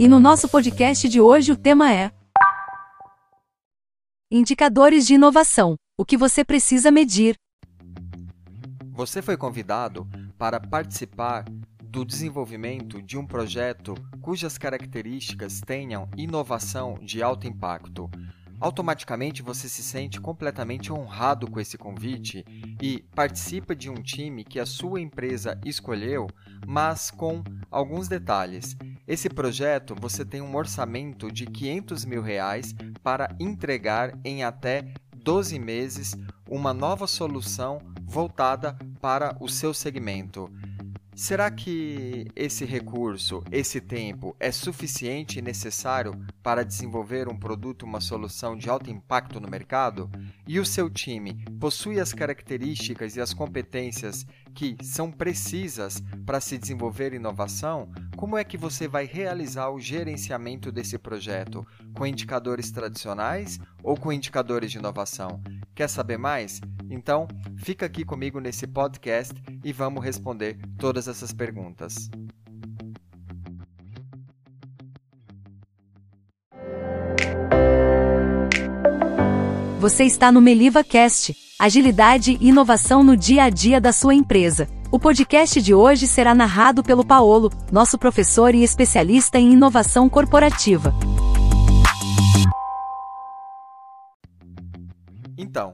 E no nosso podcast de hoje o tema é Indicadores de inovação. O que você precisa medir. Você foi convidado para participar do desenvolvimento de um projeto cujas características tenham inovação de alto impacto. Automaticamente você se sente completamente honrado com esse convite e participa de um time que a sua empresa escolheu, mas com alguns detalhes. Esse projeto você tem um orçamento de 500 mil reais para entregar em até 12 meses uma nova solução voltada para o seu segmento. Será que esse recurso, esse tempo, é suficiente e necessário para desenvolver um produto, uma solução de alto impacto no mercado? E o seu time possui as características e as competências que são precisas para se desenvolver inovação? Como é que você vai realizar o gerenciamento desse projeto? Com indicadores tradicionais ou com indicadores de inovação? Quer saber mais? Então, fica aqui comigo nesse podcast e vamos responder todas essas perguntas. Você está no Meliva Cast, agilidade e inovação no dia a dia da sua empresa. O podcast de hoje será narrado pelo Paolo, nosso professor e especialista em inovação corporativa. Então,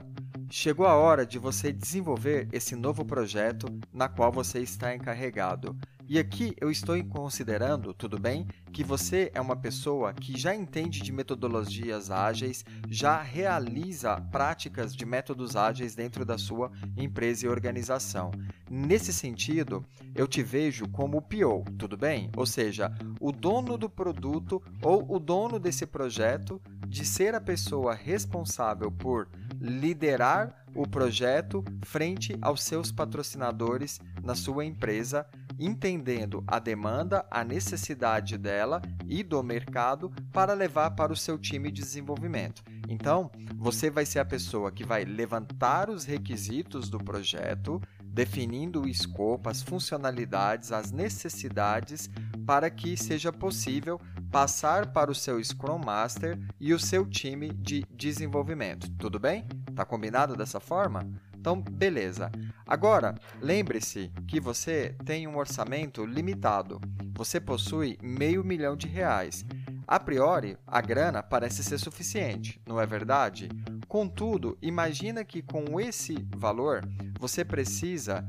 Chegou a hora de você desenvolver esse novo projeto na qual você está encarregado. E aqui eu estou considerando, tudo bem, que você é uma pessoa que já entende de metodologias ágeis, já realiza práticas de métodos ágeis dentro da sua empresa e organização. Nesse sentido, eu te vejo como o PO, tudo bem? Ou seja, o dono do produto ou o dono desse projeto de ser a pessoa responsável por liderar o projeto frente aos seus patrocinadores na sua empresa, entendendo a demanda, a necessidade dela e do mercado para levar para o seu time de desenvolvimento. Então, você vai ser a pessoa que vai levantar os requisitos do projeto, definindo o escopo, as funcionalidades, as necessidades para que seja possível passar para o seu Scrum Master e o seu time de desenvolvimento. Tudo bem? Tá combinado dessa forma? Então, beleza. Agora, lembre-se que você tem um orçamento limitado. Você possui meio milhão de reais. A priori, a grana parece ser suficiente, não é verdade? Contudo, imagina que com esse valor você precisa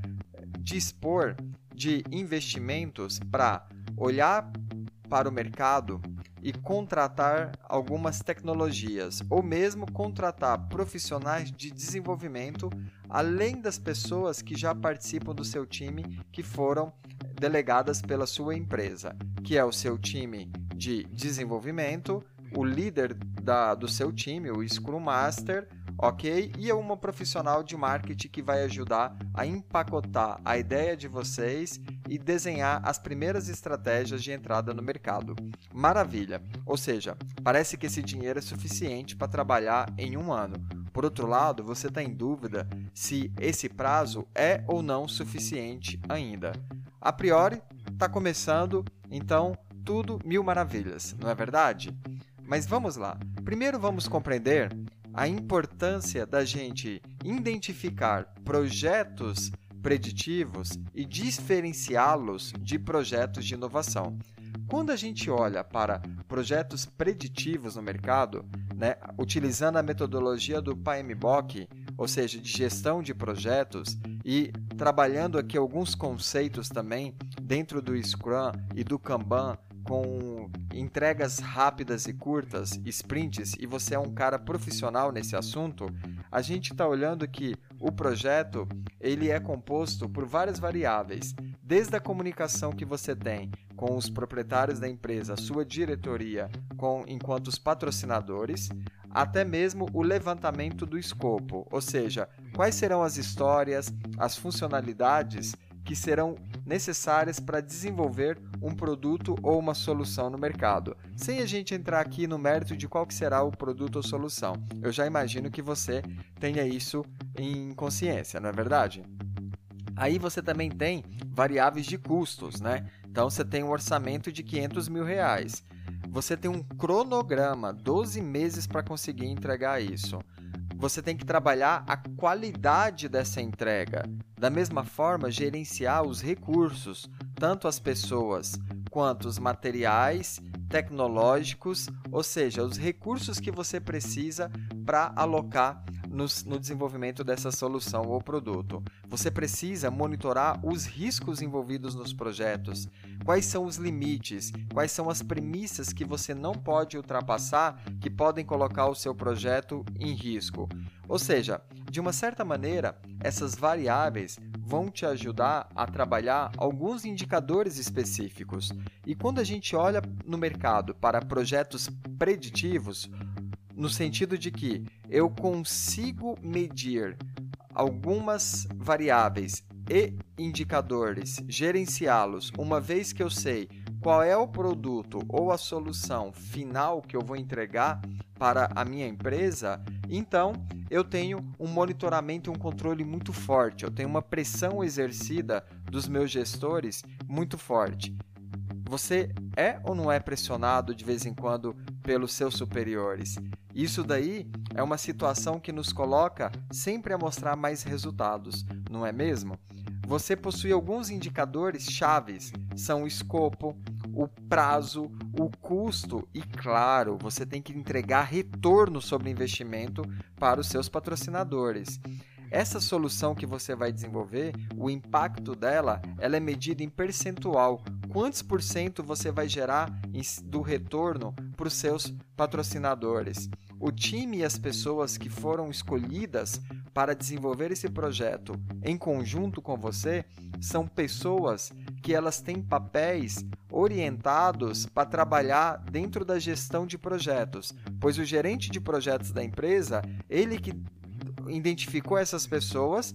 dispor de investimentos para olhar para o mercado e contratar algumas tecnologias, ou mesmo contratar profissionais de desenvolvimento, além das pessoas que já participam do seu time, que foram delegadas pela sua empresa, que é o seu time de desenvolvimento, o líder da, do seu time, o Scrum Master, ok? E é uma profissional de marketing que vai ajudar a empacotar a ideia de vocês e desenhar as primeiras estratégias de entrada no mercado. Maravilha! Ou seja, parece que esse dinheiro é suficiente para trabalhar em um ano. Por outro lado, você está em dúvida se esse prazo é ou não suficiente ainda. A priori, está começando, então tudo mil maravilhas, não é verdade? Mas vamos lá. Primeiro vamos compreender a importância da gente identificar projetos preditivos e diferenciá-los de projetos de inovação. Quando a gente olha para projetos preditivos no mercado, né, utilizando a metodologia do PMBOK, ou seja, de gestão de projetos, e trabalhando aqui alguns conceitos também dentro do Scrum e do Kanban com entregas rápidas e curtas, sprints, e você é um cara profissional nesse assunto, a gente está olhando que o projeto ele é composto por várias variáveis, desde a comunicação que você tem com os proprietários da empresa, sua diretoria, com enquanto os patrocinadores, até mesmo o levantamento do escopo, ou seja, quais serão as histórias, as funcionalidades que serão necessárias para desenvolver um produto ou uma solução no mercado. Sem a gente entrar aqui no mérito de qual será o produto ou solução. Eu já imagino que você tenha isso em consciência, não é verdade? Aí você também tem variáveis de custos, né? Então você tem um orçamento de 500 mil reais. você tem um cronograma, 12 meses para conseguir entregar isso. Você tem que trabalhar a qualidade dessa entrega. Da mesma forma, gerenciar os recursos, tanto as pessoas quanto os materiais tecnológicos, ou seja, os recursos que você precisa para alocar no, no, desenvolvimento dessa solução ou produto. Você precisa monitorar os riscos envolvidos nos projetos, quais são os limites, quais são as premissas que você não pode ultrapassar que podem colocar o seu projeto em risco. Ou seja, de uma certa maneira, essas variáveis vão te ajudar a trabalhar alguns indicadores específicos. E quando a gente olha no mercado para projetos preditivos, no sentido de que eu consigo medir algumas variáveis e indicadores, gerenciá-los, uma vez que eu sei qual é o produto ou a solução final que eu vou entregar para a minha empresa, então eu tenho um monitoramento e um controle muito forte, eu tenho uma pressão exercida dos meus gestores muito forte. Você é ou não é pressionado de vez em quando pelos seus superiores? Isso daí é uma situação que nos coloca sempre a mostrar mais resultados, não é mesmo? Você possui alguns indicadores chaves, são o escopo, o prazo, o custo e, claro, você tem que entregar retorno sobre investimento para os seus patrocinadores. Essa solução que você vai desenvolver, o impacto dela, ela é medida em percentual. Quantos por cento você vai gerar do retorno para os seus patrocinadores? O time e as pessoas que foram escolhidas para desenvolver esse projeto em conjunto com você são pessoas que elas têm papéis orientados para trabalhar dentro da gestão de projetos, pois o gerente de projetos da empresa, ele que identificou essas pessoas,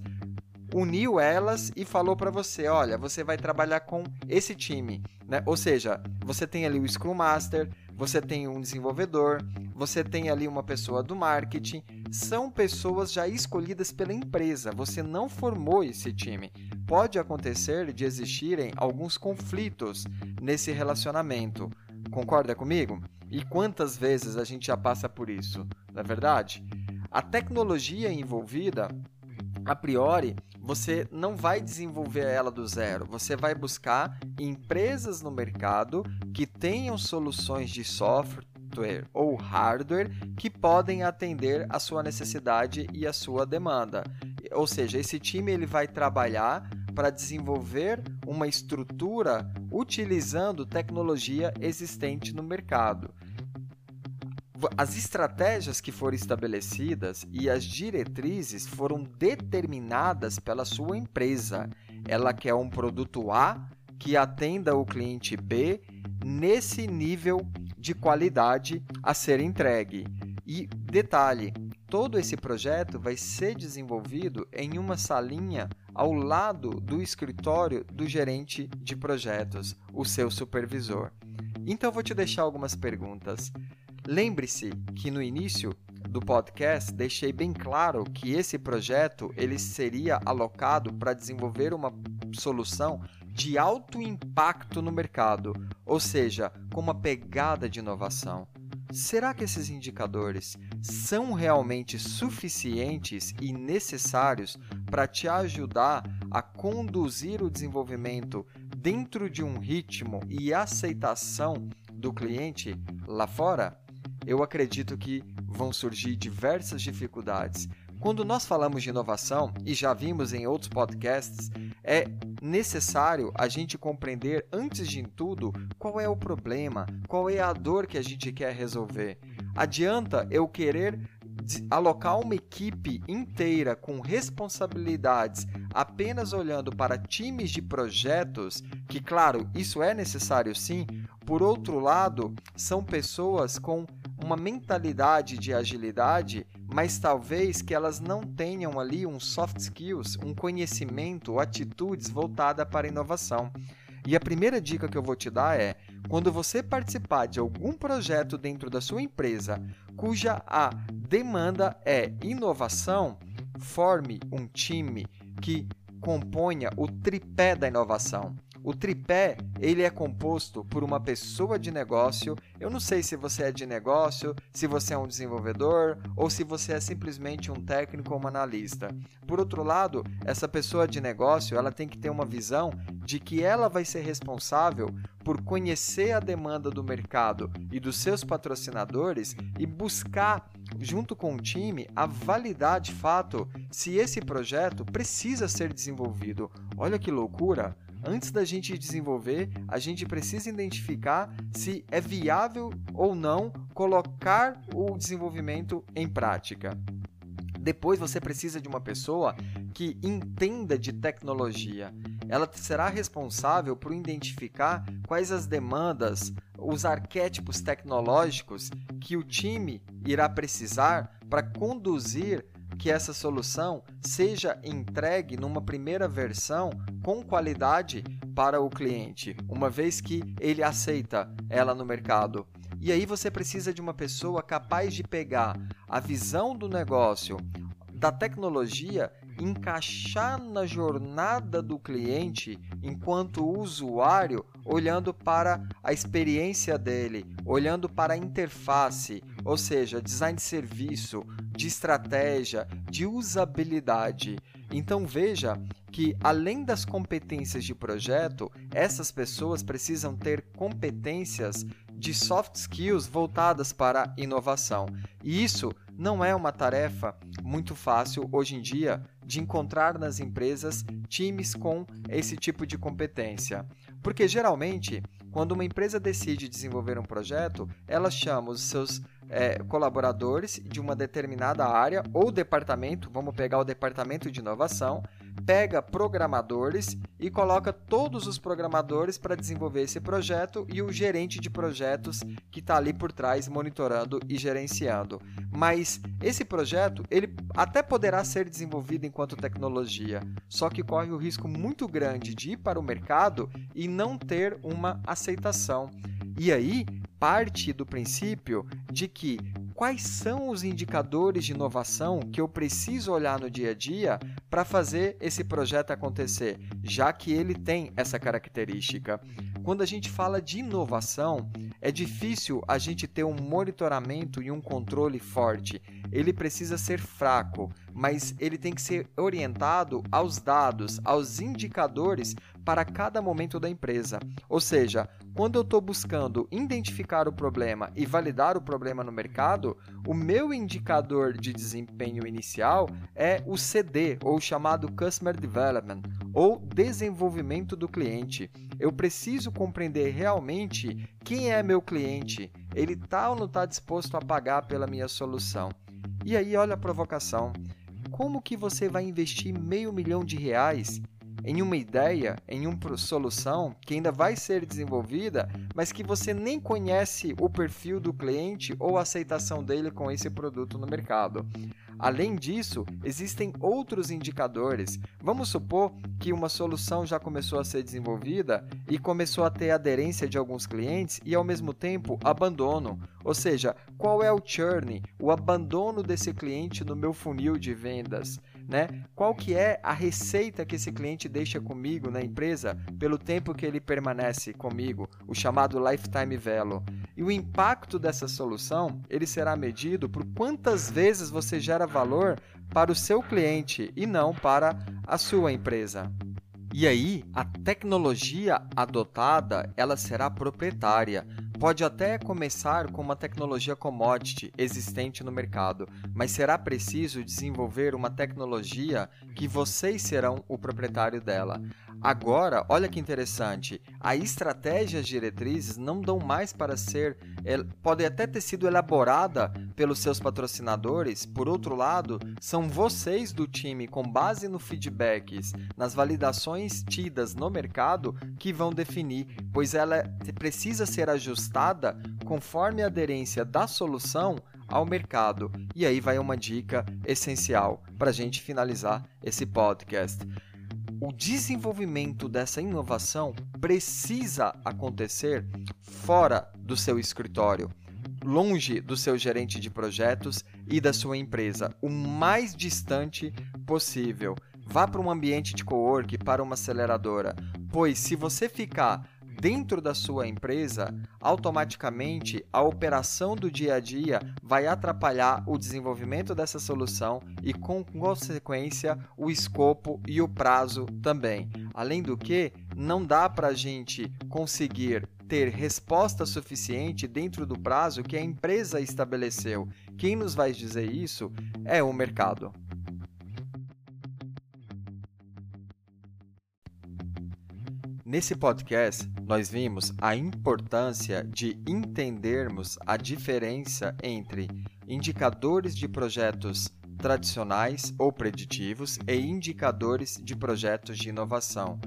uniu elas e falou para você, olha, você vai trabalhar com esse time, né? Ou seja, você tem ali o Scrum Master, você tem um desenvolvedor, você tem ali uma pessoa do marketing, são pessoas já escolhidas pela empresa, você não formou esse time. Pode acontecer de existirem alguns conflitos nesse relacionamento. Concorda comigo? E quantas vezes a gente já passa por isso, não é verdade? A tecnologia envolvida, a priori, você não vai desenvolver ela do zero. Você vai buscar empresas no mercado que tenham soluções de software ou hardware que podem atender a sua necessidade e a sua demanda. Ou seja, esse time ele vai trabalhar para desenvolver uma estrutura utilizando tecnologia existente no mercado as estratégias que foram estabelecidas e as diretrizes foram determinadas pela sua empresa. Ela quer um produto A que atenda o cliente B nesse nível de qualidade a ser entregue. E detalhe, todo esse projeto vai ser desenvolvido em uma salinha ao lado do escritório do gerente de projetos, o seu supervisor. Então vou te deixar algumas perguntas. Lembre-se que no início do podcast deixei bem claro que esse projeto ele seria alocado para desenvolver uma solução de alto impacto no mercado, ou seja, com uma pegada de inovação. Será que esses indicadores são realmente suficientes e necessários para te ajudar a conduzir o desenvolvimento dentro de um ritmo e aceitação do cliente lá fora? Eu acredito que vão surgir diversas dificuldades. Quando nós falamos de inovação, e já vimos em outros podcasts, é necessário a gente compreender, antes de tudo, qual é o problema, qual é a dor que a gente quer resolver. Adianta eu querer alocar uma equipe inteira com responsabilidades apenas olhando para times de projetos, que, claro, isso é necessário sim, por outro lado, são pessoas com uma mentalidade de agilidade, mas talvez que elas não tenham ali um soft skills, um conhecimento, atitudes voltada para a inovação. E a primeira dica que eu vou te dar é: quando você participar de algum projeto dentro da sua empresa cuja a demanda é inovação, forme um time que componha o tripé da inovação. O tripé, ele é composto por uma pessoa de negócio. Eu não sei se você é de negócio, se você é um desenvolvedor ou se você é simplesmente um técnico ou um analista. Por outro lado, essa pessoa de negócio, ela tem que ter uma visão de que ela vai ser responsável por conhecer a demanda do mercado e dos seus patrocinadores e buscar junto com o time a validar de fato se esse projeto precisa ser desenvolvido. Olha que loucura! Antes da gente desenvolver, a gente precisa identificar se é viável ou não colocar o desenvolvimento em prática. Depois você precisa de uma pessoa que entenda de tecnologia. Ela será responsável por identificar quais as demandas, os arquétipos tecnológicos que o time irá precisar para conduzir que essa solução seja entregue numa primeira versão com qualidade para o cliente, uma vez que ele aceita ela no mercado. E aí você precisa de uma pessoa capaz de pegar a visão do negócio, da tecnologia, encaixar na jornada do cliente enquanto usuário, olhando para a experiência dele, olhando para a interface, ou seja, design de serviço, de estratégia, de usabilidade. Então veja que além das competências de projeto, essas pessoas precisam ter competências de soft skills voltadas para inovação. E isso não é uma tarefa muito fácil hoje em dia de encontrar nas empresas times com esse tipo de competência. Porque geralmente, quando uma empresa decide desenvolver um projeto, ela chama os seus é, colaboradores de uma determinada área ou departamento, vamos pegar o departamento de inovação, pega programadores e coloca todos os programadores para desenvolver esse projeto e o gerente de projetos que está ali por trás monitorando e gerenciando. Mas esse projeto ele até poderá ser desenvolvido enquanto tecnologia, só que corre o risco muito grande de ir para o mercado e não ter uma aceitação. E aí parte do princípio de que quais são os indicadores de inovação que eu preciso olhar no dia a dia para fazer esse projeto acontecer, já que ele tem essa característica. Quando a gente fala de inovação, é difícil a gente ter um monitoramento e um controle forte. Ele precisa ser fraco, mas ele tem que ser orientado aos dados, aos indicadores para cada momento da empresa. Ou seja, quando eu estou buscando identificar o problema e validar o problema no mercado, o meu indicador de desempenho inicial é o CD, ou chamado Customer Development, ou desenvolvimento do cliente. Eu preciso compreender realmente quem é meu cliente, ele está ou não está disposto a pagar pela minha solução. E aí, olha a provocação. Como que você vai investir meio milhão de reais em uma ideia, em uma solução que ainda vai ser desenvolvida, mas que você nem conhece o perfil do cliente ou a aceitação dele com esse produto no mercado. Além disso, existem outros indicadores. Vamos supor que uma solução já começou a ser desenvolvida e começou a ter aderência de alguns clientes e, ao mesmo tempo, abandono. Ou seja, qual é o churn, o abandono desse cliente no meu funil de vendas? Né? Qual que é a receita que esse cliente deixa comigo na empresa pelo tempo que ele permanece comigo, o chamado lifetime value. E o impacto dessa solução, ele será medido por quantas vezes você gera valor para o seu cliente e não para a sua empresa. E aí, a tecnologia adotada, ela será proprietária. Pode até começar com uma tecnologia commodity existente no mercado, mas será preciso desenvolver uma tecnologia que vocês serão o proprietário dela. Agora, olha que interessante, a estratégia diretrizes não dão mais para ser, pode até ter sido elaborada pelos seus patrocinadores, por outro lado, são vocês do time, com base no feedbacks, nas validações tidas no mercado, que vão definir, pois ela precisa ser ajustada conforme a aderência da solução ao mercado. E aí vai uma dica essencial para a gente finalizar esse podcast o desenvolvimento dessa inovação precisa acontecer fora do seu escritório, longe do seu gerente de projetos e da sua empresa, o mais distante possível. Vá para um ambiente de co-work, para uma aceleradora. pois se você ficar dentro da sua empresa, automaticamente a operação do dia a dia vai atrapalhar o desenvolvimento dessa solução e, com consequência, o escopo e o prazo também. Além do que, não dá para a gente conseguir ter resposta suficiente dentro do prazo que a empresa estabeleceu. Quem nos vai dizer isso é o mercado. Nesse podcast, nós vimos a importância de entendermos a diferença entre indicadores de projetos tradicionais ou preditivos e indicadores de projetos de inovação.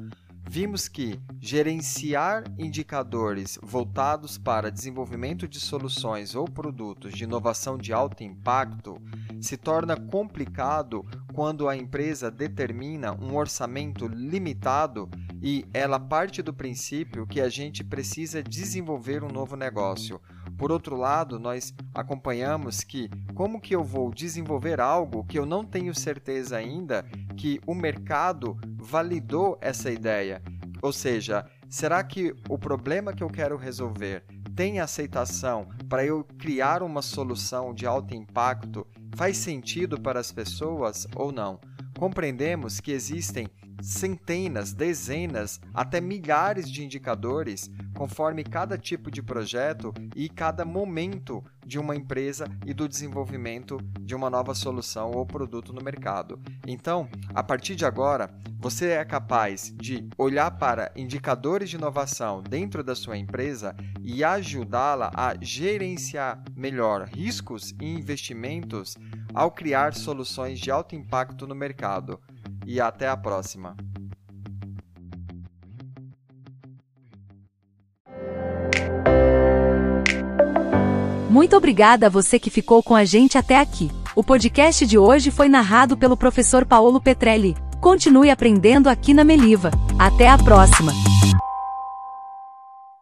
Vimos que gerenciar indicadores voltados para desenvolvimento de soluções ou produtos de inovação de alto impacto se torna complicado quando a empresa determina um orçamento limitado e ela parte do princípio que a gente precisa desenvolver um novo negócio. Por outro lado, nós acompanhamos que como que eu vou desenvolver algo que eu não tenho certeza ainda que o mercado validou essa ideia? Ou seja, será que o problema que eu quero resolver tem aceitação para eu criar uma solução de alto impacto? Faz sentido para as pessoas ou não? Compreendemos que existem centenas, dezenas, até milhares de indicadores conforme cada tipo de projeto e cada momento de uma empresa e do desenvolvimento de uma nova solução ou produto no mercado. Então, a partir de agora, você é capaz de olhar para indicadores de inovação dentro da sua empresa e ajudá-la a gerenciar melhor riscos e investimentos ao criar soluções de alto impacto no mercado e até a próxima. Muito obrigada a você que ficou com a gente até aqui. O podcast de hoje foi narrado pelo professor Paulo Petrelli. Continue aprendendo aqui na Meliva. Até a próxima!